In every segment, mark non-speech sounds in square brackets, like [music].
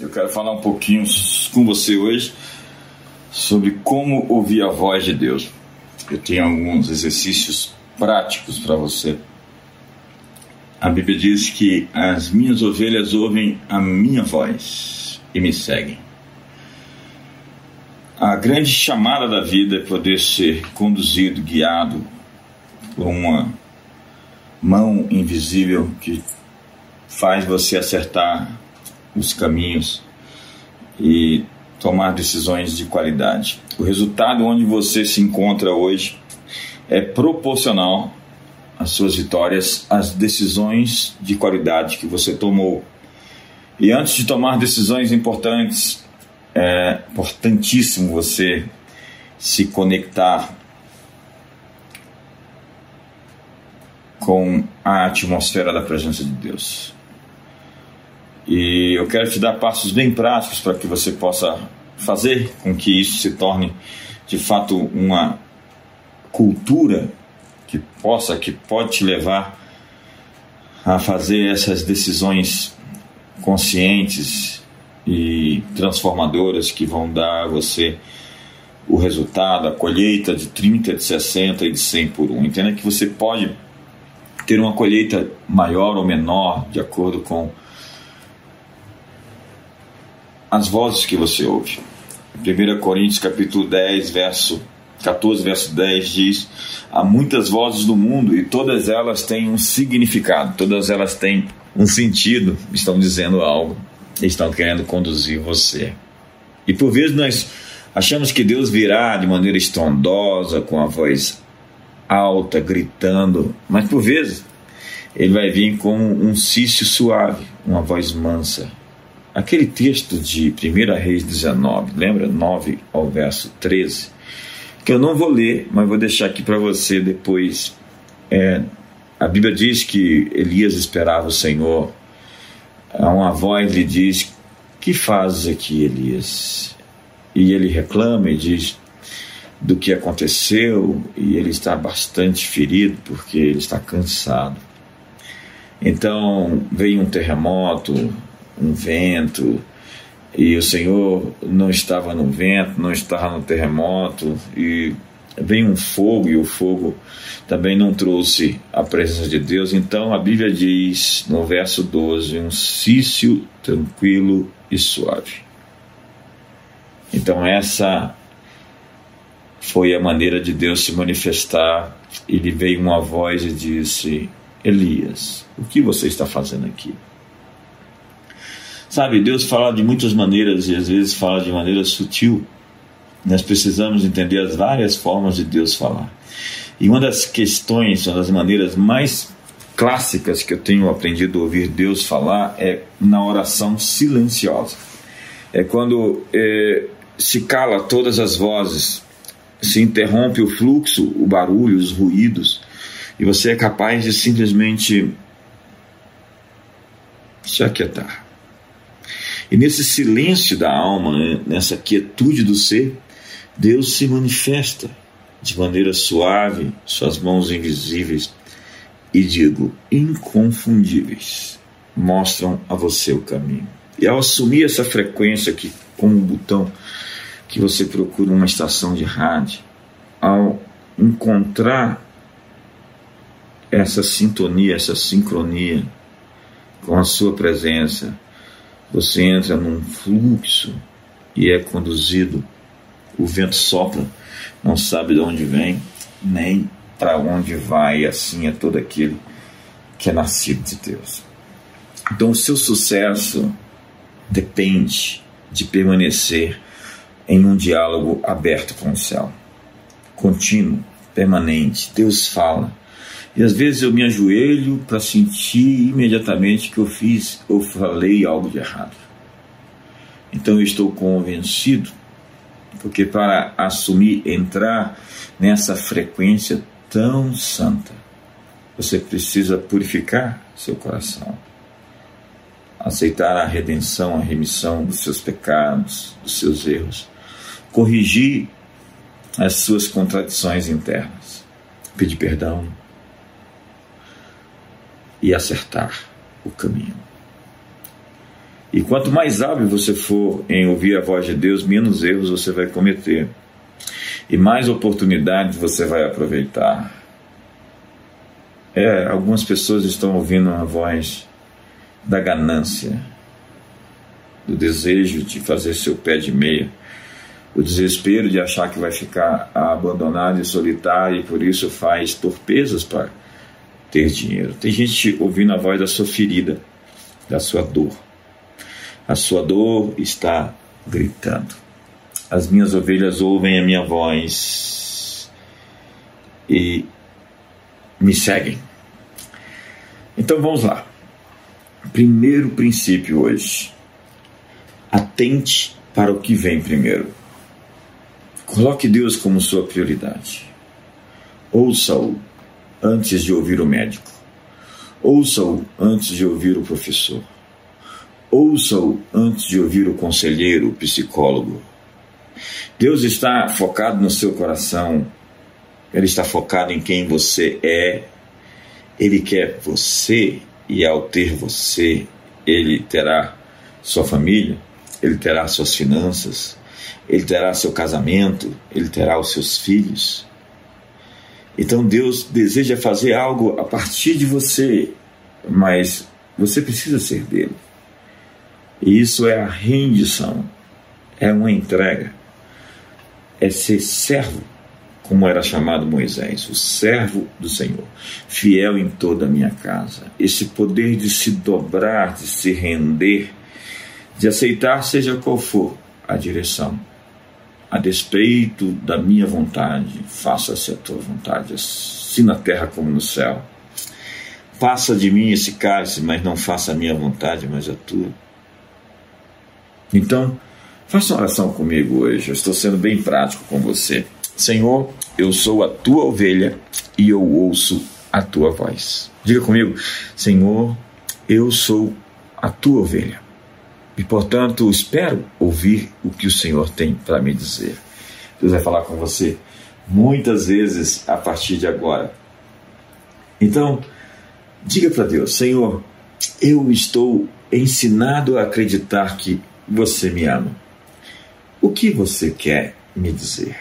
Eu quero falar um pouquinho com você hoje sobre como ouvir a voz de Deus. Eu tenho alguns exercícios práticos para você. A Bíblia diz que as minhas ovelhas ouvem a minha voz e me seguem. A grande chamada da vida é poder ser conduzido, guiado por uma mão invisível que faz você acertar os caminhos e tomar decisões de qualidade. O resultado onde você se encontra hoje é proporcional às suas vitórias, às decisões de qualidade que você tomou. E antes de tomar decisões importantes, é importantíssimo você se conectar com a atmosfera da presença de Deus. E eu quero te dar passos bem práticos para que você possa fazer com que isso se torne de fato uma cultura que possa, que pode te levar a fazer essas decisões conscientes e transformadoras que vão dar a você o resultado, a colheita de 30, de 60 e de 100 por um. Entenda que você pode ter uma colheita maior ou menor de acordo com as vozes que você ouve. 1 Coríntios capítulo 10, verso 14, verso 10 diz: Há muitas vozes no mundo e todas elas têm um significado, todas elas têm um sentido, estão dizendo algo, estão querendo conduzir você. E por vezes nós achamos que Deus virá de maneira estrondosa, com a voz alta, gritando, mas por vezes ele vai vir com um cício suave, uma voz mansa, Aquele texto de 1 Reis 19, lembra? 9 ao verso 13, que eu não vou ler, mas vou deixar aqui para você depois. É, a Bíblia diz que Elias esperava o Senhor. Uma voz lhe diz: Que fazes aqui, Elias? E ele reclama e diz do que aconteceu, e ele está bastante ferido porque ele está cansado. Então veio um terremoto, um vento, e o Senhor não estava no vento, não estava no terremoto, e vem um fogo, e o fogo também não trouxe a presença de Deus. Então a Bíblia diz no verso 12: um cício tranquilo e suave. Então essa foi a maneira de Deus se manifestar. Ele veio uma voz e disse: Elias, o que você está fazendo aqui? Sabe, Deus fala de muitas maneiras e às vezes fala de maneira sutil. Nós precisamos entender as várias formas de Deus falar. E uma das questões, uma das maneiras mais clássicas que eu tenho aprendido a ouvir Deus falar é na oração silenciosa. É quando é, se cala todas as vozes, se interrompe o fluxo, o barulho, os ruídos, e você é capaz de simplesmente se aquietar e nesse silêncio da alma, né, nessa quietude do ser, Deus se manifesta de maneira suave, suas mãos invisíveis e digo inconfundíveis mostram a você o caminho. E ao assumir essa frequência que com um botão que você procura uma estação de rádio, ao encontrar essa sintonia, essa sincronia com a sua presença, você entra num fluxo e é conduzido. O vento sopra, não sabe de onde vem, nem para onde vai, assim é todo aquele que é nascido de Deus. Então, o seu sucesso depende de permanecer em um diálogo aberto com o céu, contínuo, permanente. Deus fala, e às vezes eu me ajoelho para sentir imediatamente que eu fiz ou falei algo de errado. Então eu estou convencido, porque para assumir, entrar nessa frequência tão santa, você precisa purificar seu coração, aceitar a redenção, a remissão dos seus pecados, dos seus erros, corrigir as suas contradições internas, pedir perdão, e acertar o caminho. E quanto mais hábil você for em ouvir a voz de Deus, menos erros você vai cometer. E mais oportunidades você vai aproveitar. É, algumas pessoas estão ouvindo a voz da ganância, do desejo de fazer seu pé de meia, o desespero de achar que vai ficar abandonado e solitário e por isso faz torpezas para ter dinheiro. Tem gente ouvindo a voz da sua ferida, da sua dor. A sua dor está gritando. As minhas ovelhas ouvem a minha voz e me seguem. Então vamos lá. Primeiro princípio hoje. Atente para o que vem primeiro. Coloque Deus como sua prioridade. Ouça-o antes de ouvir o médico. Ouça-o antes de ouvir o professor. Ouça-o antes de ouvir o conselheiro, o psicólogo. Deus está focado no seu coração. Ele está focado em quem você é. Ele quer você e ao ter você, ele terá sua família, ele terá suas finanças, ele terá seu casamento, ele terá os seus filhos. Então Deus deseja fazer algo a partir de você, mas você precisa ser dele. E isso é a rendição, é uma entrega, é ser servo, como era chamado Moisés, o servo do Senhor, fiel em toda a minha casa. Esse poder de se dobrar, de se render, de aceitar, seja qual for a direção a despeito da minha vontade, faça-se a tua vontade, assim na terra como no céu. Passa de mim esse cálice, mas não faça a minha vontade, mas a tua. Então, faça uma oração comigo hoje. Eu estou sendo bem prático com você. Senhor, eu sou a tua ovelha e eu ouço a tua voz. Diga comigo, Senhor, eu sou a tua ovelha e, portanto, espero ouvir o que o Senhor tem para me dizer. Deus vai falar com você muitas vezes a partir de agora. Então, diga para Deus: Senhor, eu estou ensinado a acreditar que você me ama. O que você quer me dizer?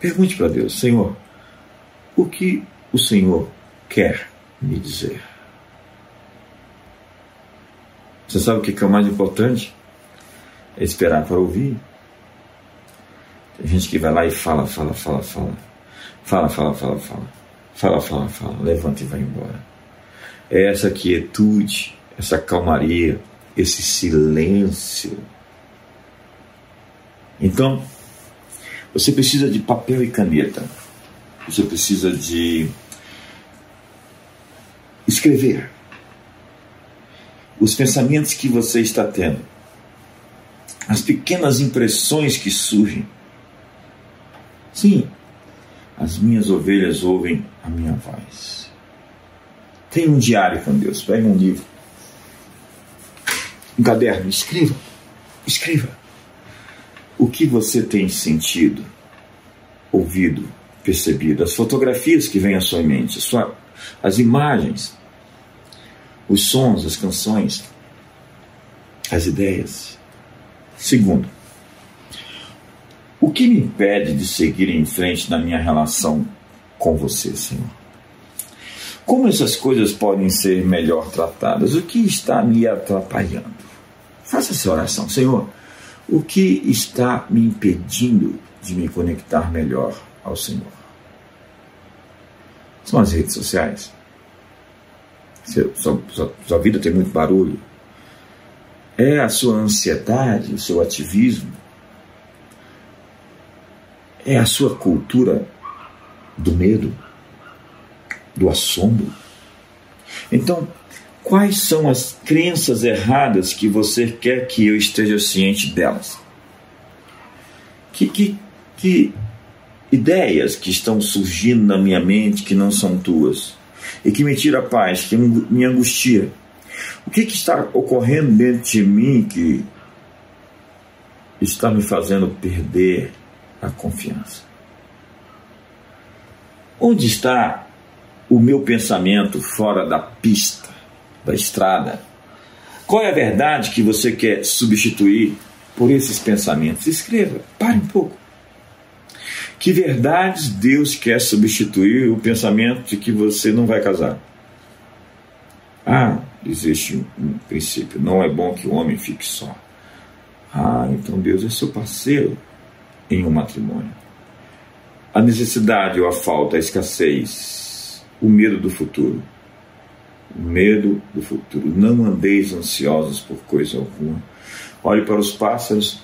Pergunte para Deus: Senhor, o que o Senhor quer me dizer? Você sabe o que é o mais importante? É esperar para ouvir. Tem gente que vai lá e fala, fala, fala, fala. Fala, fala, fala, fala. Fala, fala, fala. Levanta e vai embora. É essa quietude, essa calmaria, esse silêncio. Então, você precisa de papel e caneta. Você precisa de escrever os pensamentos que você está tendo, as pequenas impressões que surgem. Sim, as minhas ovelhas ouvem a minha voz. Tenha um diário com Deus, pegue um livro, um caderno, escreva, escreva. O que você tem sentido, ouvido, percebido, as fotografias que vêm à sua mente, as imagens os sons, as canções, as ideias. Segundo, o que me impede de seguir em frente na minha relação com você, Senhor? Como essas coisas podem ser melhor tratadas? O que está me atrapalhando? Faça essa oração, Senhor. O que está me impedindo de me conectar melhor ao Senhor? São as redes sociais sua, sua, sua vida tem muito barulho. É a sua ansiedade, o seu ativismo. É a sua cultura do medo, do assombro. Então, quais são as crenças erradas que você quer que eu esteja ciente delas? Que, que, que ideias que estão surgindo na minha mente que não são tuas? E que me tira a paz, que me angustia. O que, que está ocorrendo dentro de mim que está me fazendo perder a confiança? Onde está o meu pensamento fora da pista, da estrada? Qual é a verdade que você quer substituir por esses pensamentos? Escreva, pare um pouco. Que verdades Deus quer substituir o pensamento de que você não vai casar? Ah, existe um princípio: não é bom que o homem fique só. Ah, então Deus é seu parceiro em um matrimônio. A necessidade ou a falta, a escassez, o medo do futuro. O medo do futuro. Não andeis ansiosos por coisa alguma. Olhe para os pássaros,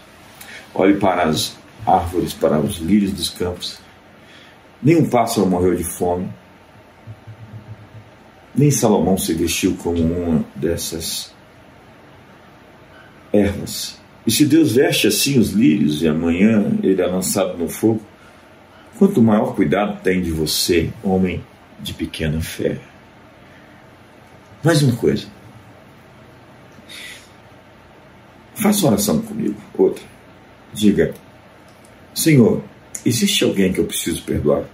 olhe para as árvores, para os lírios dos campos. Nenhum pássaro morreu de fome. Nem Salomão se vestiu como uma dessas ervas. E se Deus veste assim os lírios e amanhã ele é lançado no fogo, quanto maior cuidado tem de você, homem de pequena fé. Mais uma coisa. Faça uma oração comigo. Outra. Diga: Senhor, existe alguém que eu preciso perdoar?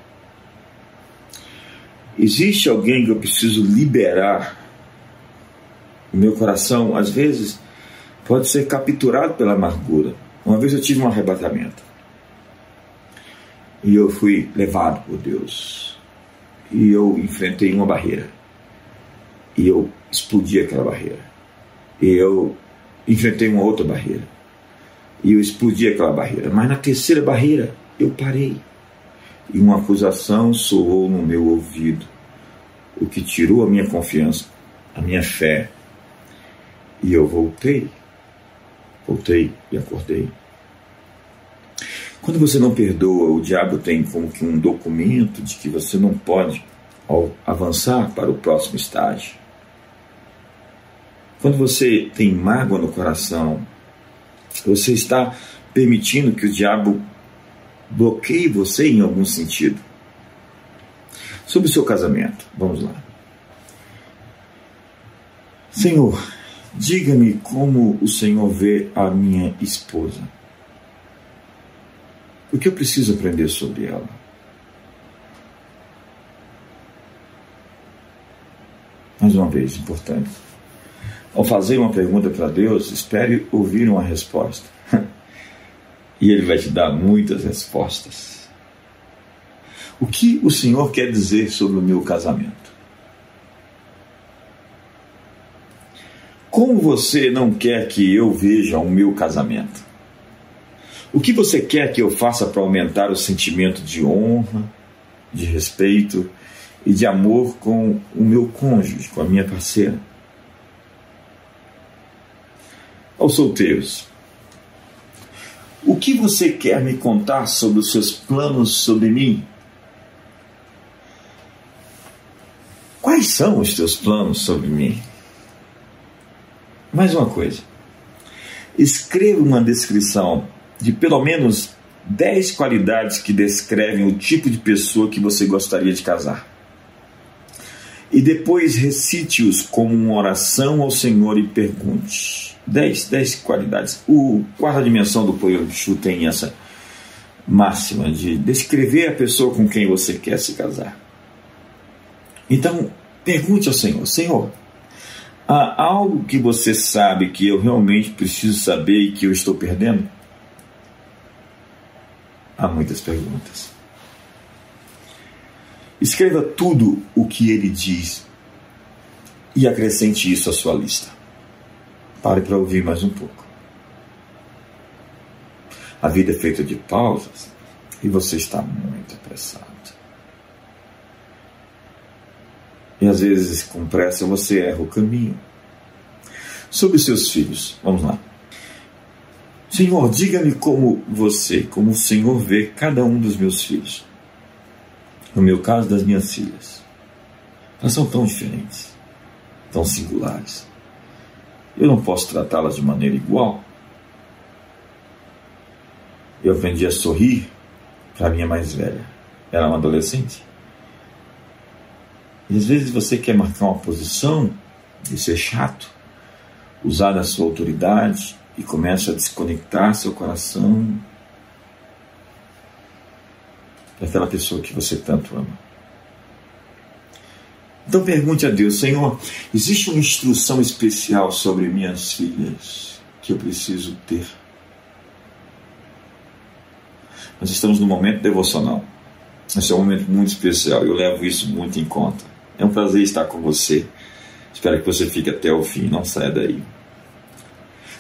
Existe alguém que eu preciso liberar? O meu coração, às vezes, pode ser capturado pela amargura. Uma vez eu tive um arrebatamento. E eu fui levado por Deus. E eu enfrentei uma barreira. E eu explodi aquela barreira. E eu enfrentei uma outra barreira e eu explodi aquela barreira. Mas na terceira barreira eu parei e uma acusação soou no meu ouvido, o que tirou a minha confiança, a minha fé. E eu voltei, voltei e acordei. Quando você não perdoa, o diabo tem como que um documento de que você não pode avançar para o próximo estágio. Quando você tem mágoa no coração, você está permitindo que o diabo bloqueie você em algum sentido. Sobre o seu casamento, vamos lá. Senhor, diga-me como o Senhor vê a minha esposa. O que eu preciso aprender sobre ela? Mais uma vez, importante. Ao fazer uma pergunta para Deus, espere ouvir uma resposta. [laughs] e Ele vai te dar muitas respostas. O que o Senhor quer dizer sobre o meu casamento? Como você não quer que eu veja o meu casamento? O que você quer que eu faça para aumentar o sentimento de honra, de respeito e de amor com o meu cônjuge, com a minha parceira? Aos solteiros. O que você quer me contar sobre os seus planos sobre mim? Quais são os teus planos sobre mim? Mais uma coisa. Escreva uma descrição de pelo menos 10 qualidades que descrevem o tipo de pessoa que você gostaria de casar. E depois recite-os como uma oração ao Senhor e pergunte: 10, 10 qualidades. O quarta dimensão do Poyo Shu tem essa máxima de descrever a pessoa com quem você quer se casar. Então, pergunte ao Senhor: Senhor, há algo que você sabe que eu realmente preciso saber e que eu estou perdendo? Há muitas perguntas. Escreva tudo o que ele diz e acrescente isso à sua lista. Pare para ouvir mais um pouco. A vida é feita de pausas e você está muito apressado. E às vezes, com pressa, você erra o caminho. Sobre seus filhos, vamos lá. Senhor, diga-me como você, como o Senhor vê cada um dos meus filhos. No meu caso, das minhas filhas. Elas são tão diferentes, tão singulares. Eu não posso tratá-las de maneira igual. Eu aprendi a sorrir para a minha mais velha. Ela é uma adolescente. E às vezes você quer marcar uma posição de ser chato, usar a sua autoridade e começa a desconectar seu coração daquela pessoa que você tanto ama. Então pergunte a Deus, Senhor, existe uma instrução especial sobre minhas filhas que eu preciso ter? Nós estamos no momento devocional. Esse é um momento muito especial. Eu levo isso muito em conta. É um prazer estar com você. Espero que você fique até o fim. Não saia daí.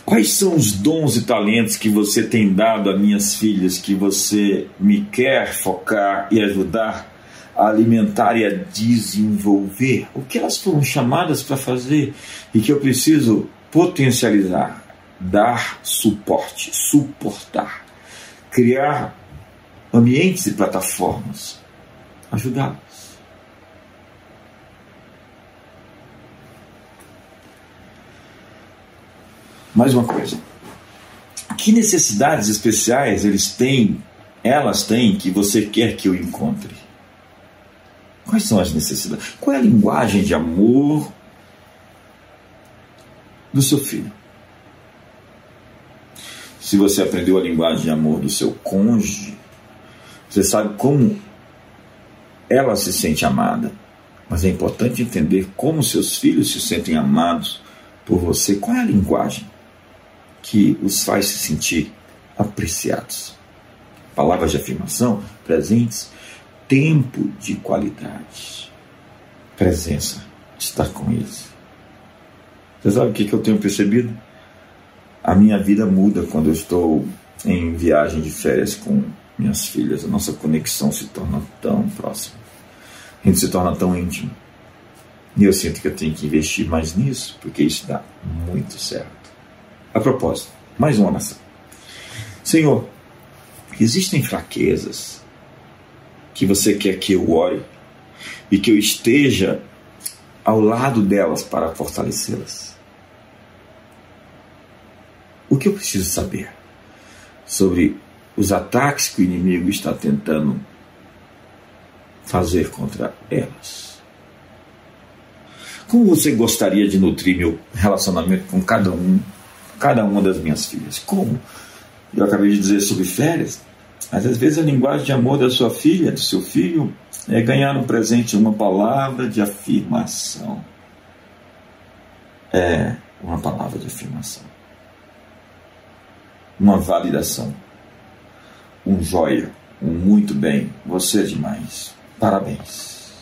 Quais são os dons e talentos que você tem dado a minhas filhas que você me quer focar e ajudar a alimentar e a desenvolver? O que elas foram chamadas para fazer e que eu preciso potencializar, dar suporte, suportar, criar ambientes e plataformas, ajudá-las. Mais uma coisa. Que necessidades especiais eles têm, elas têm, que você quer que eu encontre? Quais são as necessidades? Qual é a linguagem de amor do seu filho? Se você aprendeu a linguagem de amor do seu cônjuge, você sabe como ela se sente amada. Mas é importante entender como seus filhos se sentem amados por você. Qual é a linguagem que os faz se sentir apreciados? Palavras de afirmação presentes, tempo de qualidade, presença, estar com eles. Você sabe o que eu tenho percebido? A minha vida muda quando eu estou em viagem de férias com minhas filhas, a nossa conexão se torna tão próxima, a gente se torna tão íntimo. E eu sinto que eu tenho que investir mais nisso, porque isso dá muito certo. A propósito, mais uma oração. Senhor, existem fraquezas que você quer que eu ore e que eu esteja ao lado delas para fortalecê-las. O que eu preciso saber sobre os ataques que o inimigo está tentando fazer contra elas. Como você gostaria de nutrir meu relacionamento com cada um, cada uma das minhas filhas? Como? Eu acabei de dizer sobre férias, mas às vezes a linguagem de amor da sua filha, do seu filho, é ganhar um presente uma palavra de afirmação. É uma palavra de afirmação. Uma validação um joia, um muito bem, você é demais. Parabéns.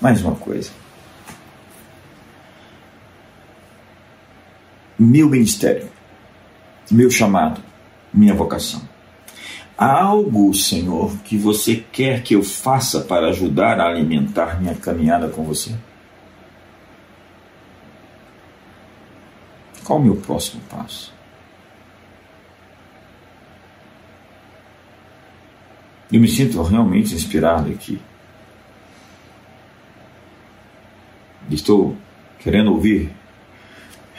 Mais uma coisa. Meu ministério, meu chamado, minha vocação. Há algo, Senhor, que você quer que eu faça para ajudar a alimentar minha caminhada com você? Qual o meu próximo passo? Eu me sinto realmente inspirado aqui. Estou querendo ouvir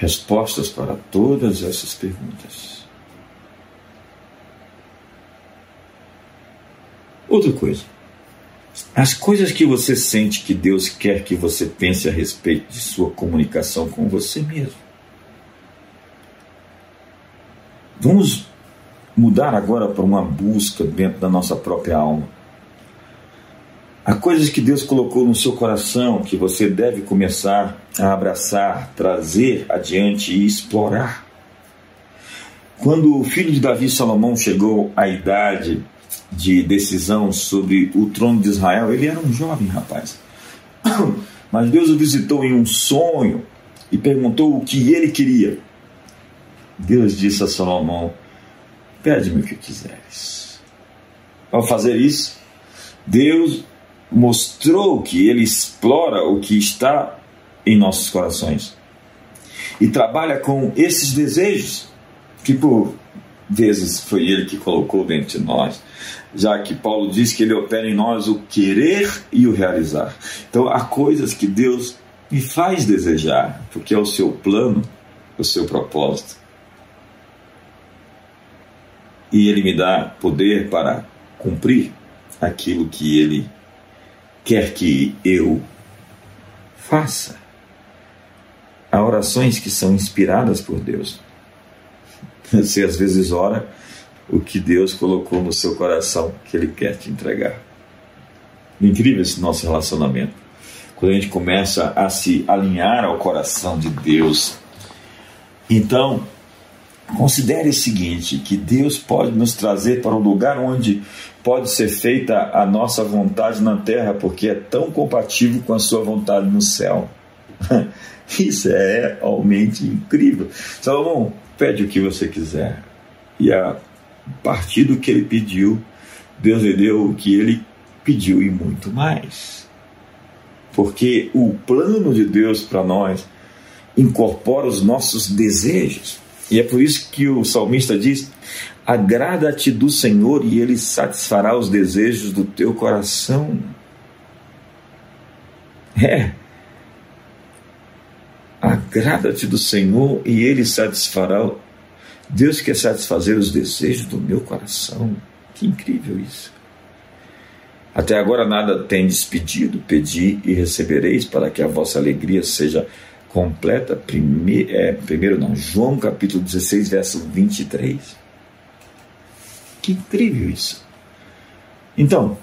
respostas para todas essas perguntas. Outra coisa. As coisas que você sente que Deus quer que você pense a respeito de sua comunicação com você mesmo. Vamos mudar agora para uma busca dentro da nossa própria alma. Há coisas que Deus colocou no seu coração que você deve começar a abraçar, trazer adiante e explorar. Quando o filho de Davi, Salomão, chegou à idade de decisão sobre o trono de Israel, ele era um jovem rapaz. [coughs] Mas Deus o visitou em um sonho e perguntou o que ele queria. Deus disse a Salomão: Pede-me o que quiseres. Ao fazer isso, Deus mostrou que Ele explora o que está em nossos corações e trabalha com esses desejos que por vezes foi Ele que colocou dentro de nós, já que Paulo diz que Ele opera em nós o querer e o realizar. Então há coisas que Deus me faz desejar, porque é o seu plano, o seu propósito e Ele me dá poder para cumprir aquilo que Ele quer que eu faça. Há orações que são inspiradas por Deus. Você às vezes ora o que Deus colocou no seu coração que Ele quer te entregar. Incrível esse nosso relacionamento. Quando a gente começa a se alinhar ao coração de Deus. Então, considere o seguinte: que Deus pode nos trazer para um lugar onde pode ser feita a nossa vontade na terra, porque é tão compatível com a sua vontade no céu. [laughs] Isso é realmente incrível. Salomão, pede o que você quiser. E a partir do que ele pediu, Deus lhe deu o que ele pediu e muito mais. Porque o plano de Deus para nós incorpora os nossos desejos. E é por isso que o salmista diz: Agrada-te do Senhor e ele satisfará os desejos do teu coração. É. Agrada-te do Senhor e ele satisfará. Deus quer satisfazer os desejos do meu coração. Que incrível isso. Até agora nada tem despedido, pedi e recebereis para que a vossa alegria seja completa. Primeiro, é, primeiro não, João capítulo 16, verso 23. Que incrível isso. Então,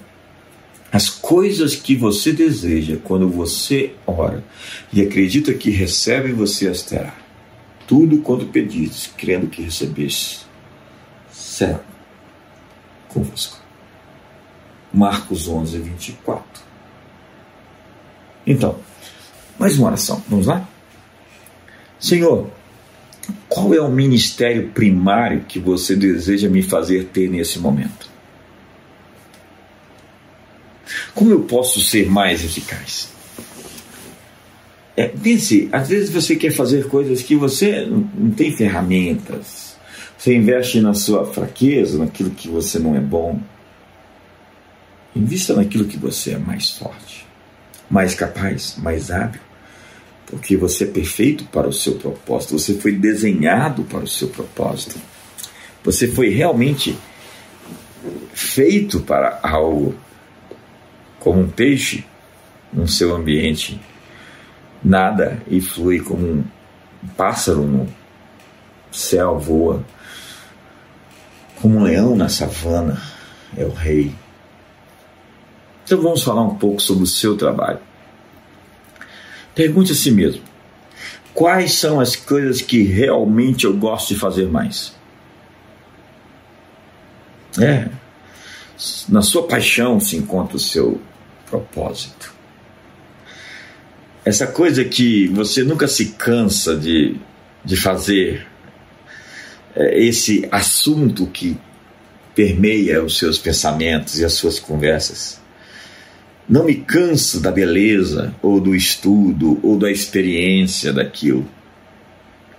as coisas que você deseja quando você ora e acredita que recebe, você as terá. Tudo quanto pedis, crendo que recebeste, será convosco. Marcos 11, 24. Então, mais uma oração. Vamos lá? Senhor, qual é o ministério primário que você deseja me fazer ter nesse momento? Como eu posso ser mais eficaz? É, pense, às vezes você quer fazer coisas que você não tem ferramentas. Você investe na sua fraqueza, naquilo que você não é bom. Invista naquilo que você é mais forte, mais capaz, mais hábil, porque você é perfeito para o seu propósito, você foi desenhado para o seu propósito. Você foi realmente feito para algo, como um peixe no seu ambiente, nada e flui como um pássaro no céu voa, como um leão na savana, é o rei. Então vamos falar um pouco sobre o seu trabalho. Pergunte a si mesmo: quais são as coisas que realmente eu gosto de fazer mais? É, na sua paixão se encontra o seu propósito. Essa coisa que você nunca se cansa de, de fazer, é esse assunto que permeia os seus pensamentos e as suas conversas. Não me canso da beleza, ou do estudo, ou da experiência daquilo.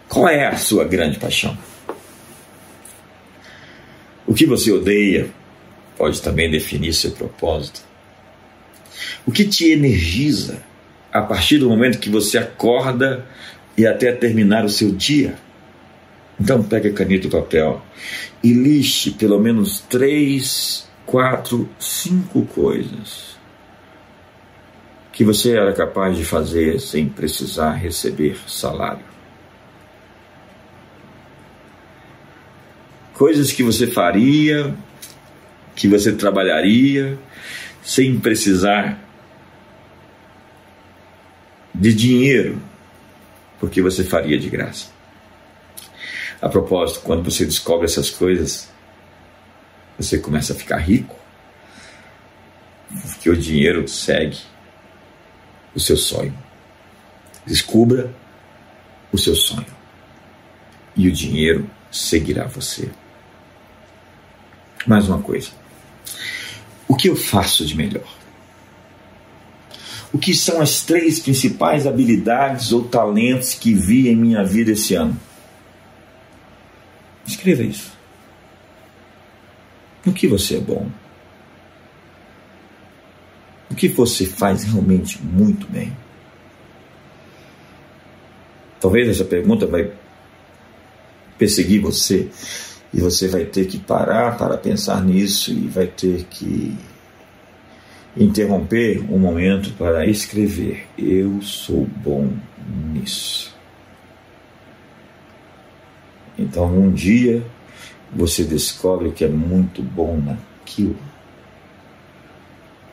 Qual é a sua grande paixão? O que você odeia pode também definir seu propósito. O que te energiza a partir do momento que você acorda e até terminar o seu dia? Então, pegue a caneta e papel e liste pelo menos três, quatro, cinco coisas que você era capaz de fazer sem precisar receber salário. Coisas que você faria, que você trabalharia sem precisar de dinheiro, porque você faria de graça. A propósito, quando você descobre essas coisas, você começa a ficar rico, porque o dinheiro segue o seu sonho. Descubra o seu sonho e o dinheiro seguirá você. Mais uma coisa. O que eu faço de melhor? O que são as três principais habilidades ou talentos que vi em minha vida esse ano? Escreva isso. No que você é bom? Que você faz realmente muito bem? Talvez essa pergunta vai perseguir você e você vai ter que parar para pensar nisso e vai ter que interromper um momento para escrever: Eu sou bom nisso. Então, um dia você descobre que é muito bom naquilo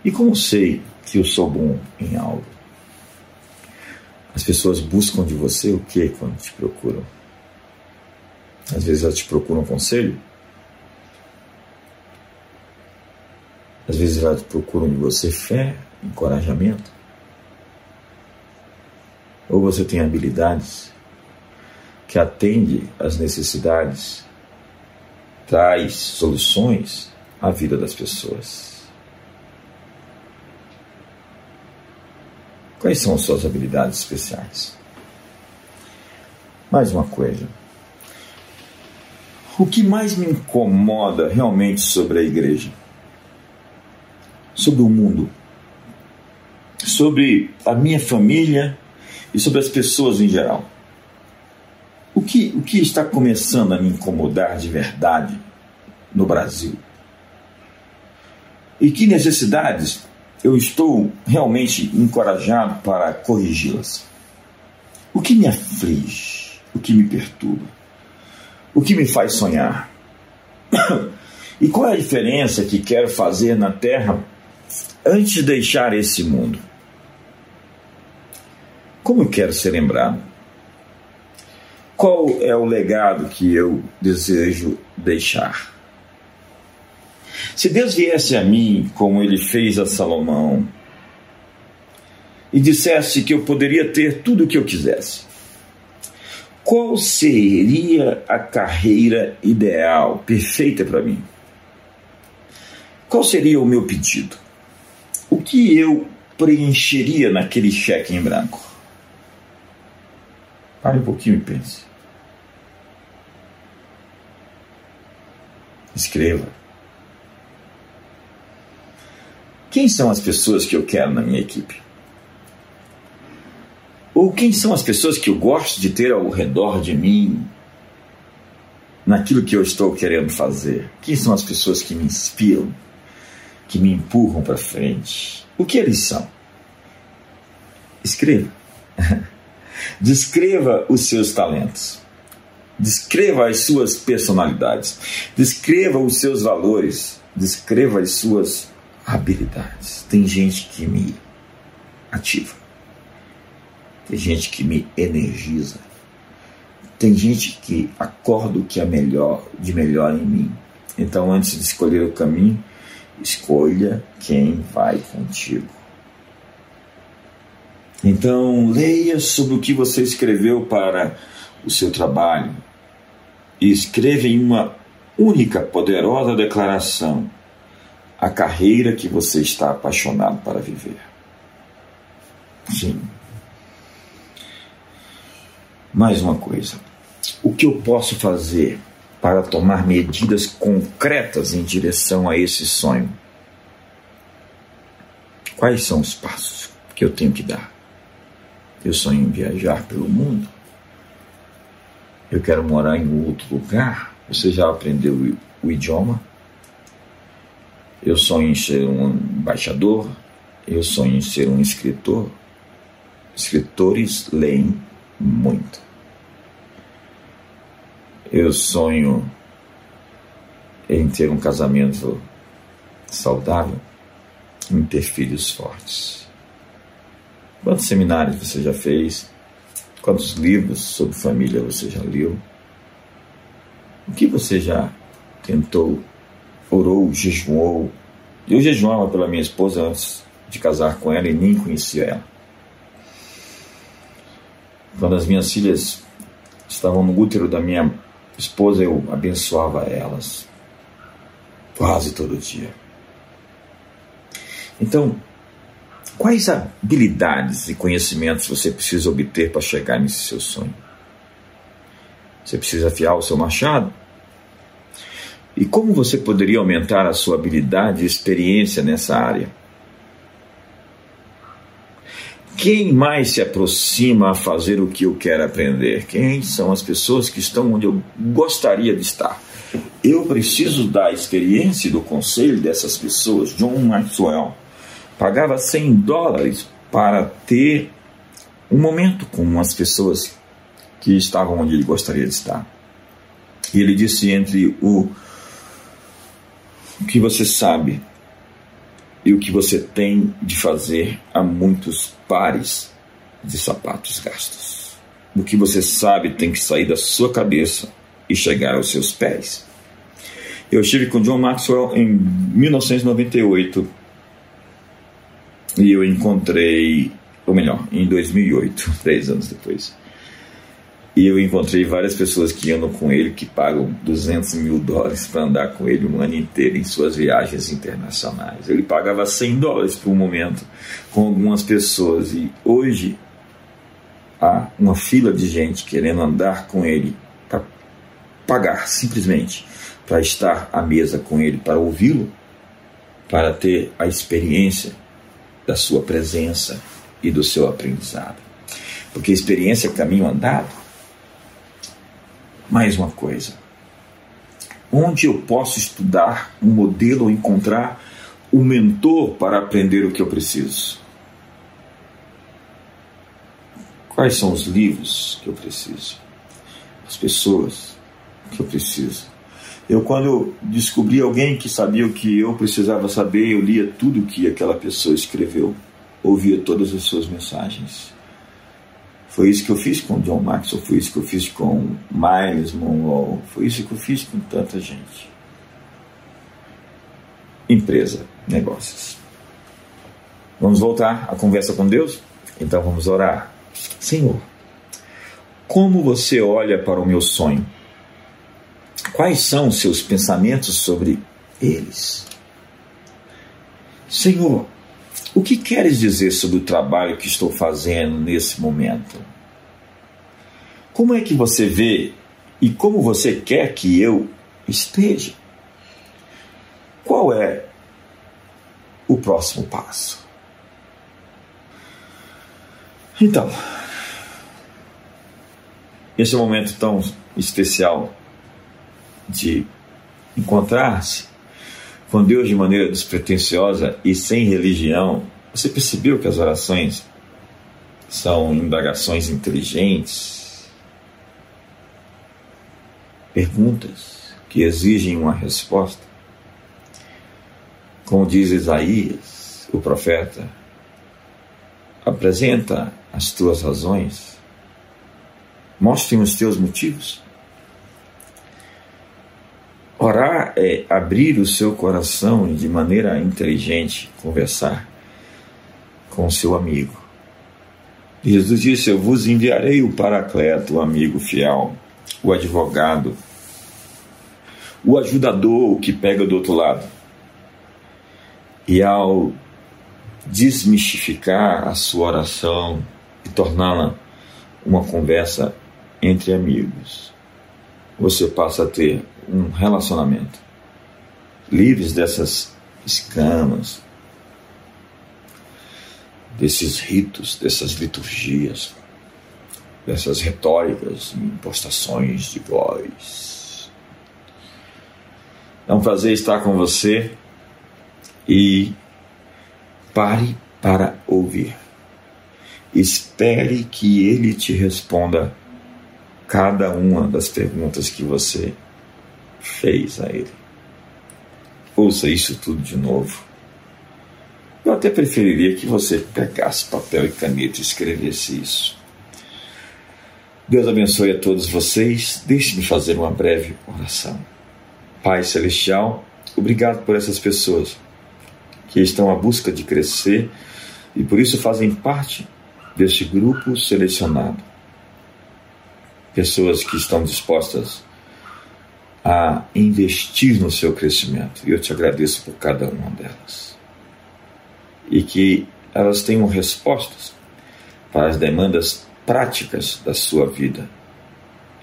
E como sei que eu sou bom em algo? As pessoas buscam de você o que quando te procuram? Às vezes elas te procuram conselho. Às vezes elas procuram de você fé, encorajamento. Ou você tem habilidades que atende às necessidades, traz soluções à vida das pessoas. Quais são as suas habilidades especiais? Mais uma coisa. O que mais me incomoda realmente sobre a igreja, sobre o mundo, sobre a minha família e sobre as pessoas em geral. O que, o que está começando a me incomodar de verdade no Brasil? E que necessidades eu estou realmente encorajado para corrigi-las? O que me aflige? O que me perturba? O que me faz sonhar? [coughs] e qual é a diferença que quero fazer na Terra antes de deixar esse mundo? Como eu quero ser lembrado? Qual é o legado que eu desejo deixar? Se Deus viesse a mim, como ele fez a Salomão, e dissesse que eu poderia ter tudo o que eu quisesse, qual seria a carreira ideal, perfeita para mim? Qual seria o meu pedido? O que eu preencheria naquele cheque em branco? Pare um pouquinho e pense. Escreva. Quem são as pessoas que eu quero na minha equipe? Ou quem são as pessoas que eu gosto de ter ao redor de mim, naquilo que eu estou querendo fazer? Quem são as pessoas que me inspiram, que me empurram para frente? O que eles são? Escreva. [laughs] Descreva os seus talentos. Descreva as suas personalidades. Descreva os seus valores. Descreva as suas habilidades. Tem gente que me ativa. Tem gente que me energiza. Tem gente que acorda o que é melhor, de melhor em mim. Então, antes de escolher o caminho, escolha quem vai contigo. Então, leia sobre o que você escreveu para o seu trabalho e escreva em uma única poderosa declaração a carreira que você está apaixonado para viver. Sim. Mais uma coisa. O que eu posso fazer para tomar medidas concretas em direção a esse sonho? Quais são os passos que eu tenho que dar? Eu sonho em viajar pelo mundo. Eu quero morar em outro lugar. Você já aprendeu o idioma? Eu sonho em ser um embaixador. Eu sonho em ser um escritor. Escritores leem muito. Eu sonho em ter um casamento saudável, em ter filhos fortes. Quantos seminários você já fez? Quantos livros sobre família você já leu? O que você já tentou, orou, jejuou? Eu jejuava pela minha esposa antes de casar com ela e nem conhecia ela. Quando as minhas filhas estavam no útero da minha esposa, eu abençoava elas quase todo dia. Então, Quais habilidades e conhecimentos você precisa obter para chegar nesse seu sonho? Você precisa afiar o seu machado? E como você poderia aumentar a sua habilidade e experiência nessa área? Quem mais se aproxima a fazer o que eu quero aprender? Quem são as pessoas que estão onde eu gostaria de estar? Eu preciso da experiência e do conselho dessas pessoas. John Maxwell pagava 100 dólares para ter um momento com as pessoas que estavam onde ele gostaria de estar. E ele disse: entre o, o que você sabe, e o que você tem de fazer há muitos pares de sapatos gastos. O que você sabe tem que sair da sua cabeça e chegar aos seus pés. Eu estive com John Maxwell em 1998 e eu encontrei, ou melhor, em 2008, três [laughs] anos depois. E eu encontrei várias pessoas que andam com ele que pagam 200 mil dólares para andar com ele um ano inteiro em suas viagens internacionais. Ele pagava 100 dólares por um momento com algumas pessoas e hoje há uma fila de gente querendo andar com ele para pagar simplesmente para estar à mesa com ele, para ouvi-lo, para ter a experiência da sua presença e do seu aprendizado. Porque experiência é caminho andado. Mais uma coisa. Onde eu posso estudar um modelo ou encontrar um mentor para aprender o que eu preciso? Quais são os livros que eu preciso? As pessoas que eu preciso? Eu, quando descobri alguém que sabia o que eu precisava saber, eu lia tudo o que aquela pessoa escreveu, ouvia todas as suas mensagens. Foi isso que eu fiz com John Maxwell, foi isso que eu fiz com Miles Monroe, foi isso que eu fiz com tanta gente. Empresa, negócios. Vamos voltar à conversa com Deus? Então vamos orar. Senhor, como você olha para o meu sonho? Quais são os seus pensamentos sobre eles? Senhor, o que queres dizer sobre o trabalho que estou fazendo nesse momento? Como é que você vê e como você quer que eu esteja? Qual é o próximo passo? Então, esse é momento tão especial de encontrar-se com Deus de maneira despretensiosa e sem religião, você percebeu que as orações são indagações inteligentes, perguntas que exigem uma resposta? Como diz Isaías, o profeta, apresenta as tuas razões, mostre os teus motivos. Orar é abrir o seu coração e de maneira inteligente conversar com o seu amigo. Jesus disse: Eu vos enviarei o Paracleto, o amigo fiel, o advogado, o ajudador, o que pega do outro lado. E ao desmistificar a sua oração e torná-la uma conversa entre amigos, você passa a ter um relacionamento, livres dessas escamas, desses ritos, dessas liturgias, dessas retóricas, impostações de voz. É um prazer estar com você e pare para ouvir. Espere que ele te responda cada uma das perguntas que você fez a ele. Ouça isso tudo de novo. Eu até preferiria que você pegasse papel e caneta e escrevesse isso. Deus abençoe a todos vocês. Deixe-me fazer uma breve oração. Pai Celestial, obrigado por essas pessoas que estão à busca de crescer e por isso fazem parte deste grupo selecionado. Pessoas que estão dispostas a investir no seu crescimento. E eu te agradeço por cada uma delas. E que elas tenham respostas para as demandas práticas da sua vida.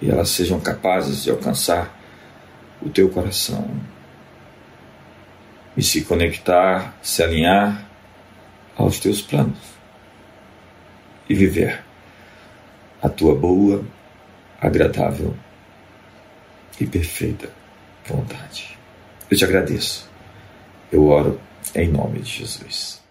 E elas sejam capazes de alcançar o teu coração. E se conectar, se alinhar aos teus planos. E viver a tua boa, agradável e perfeita vontade. Eu te agradeço. Eu oro em nome de Jesus.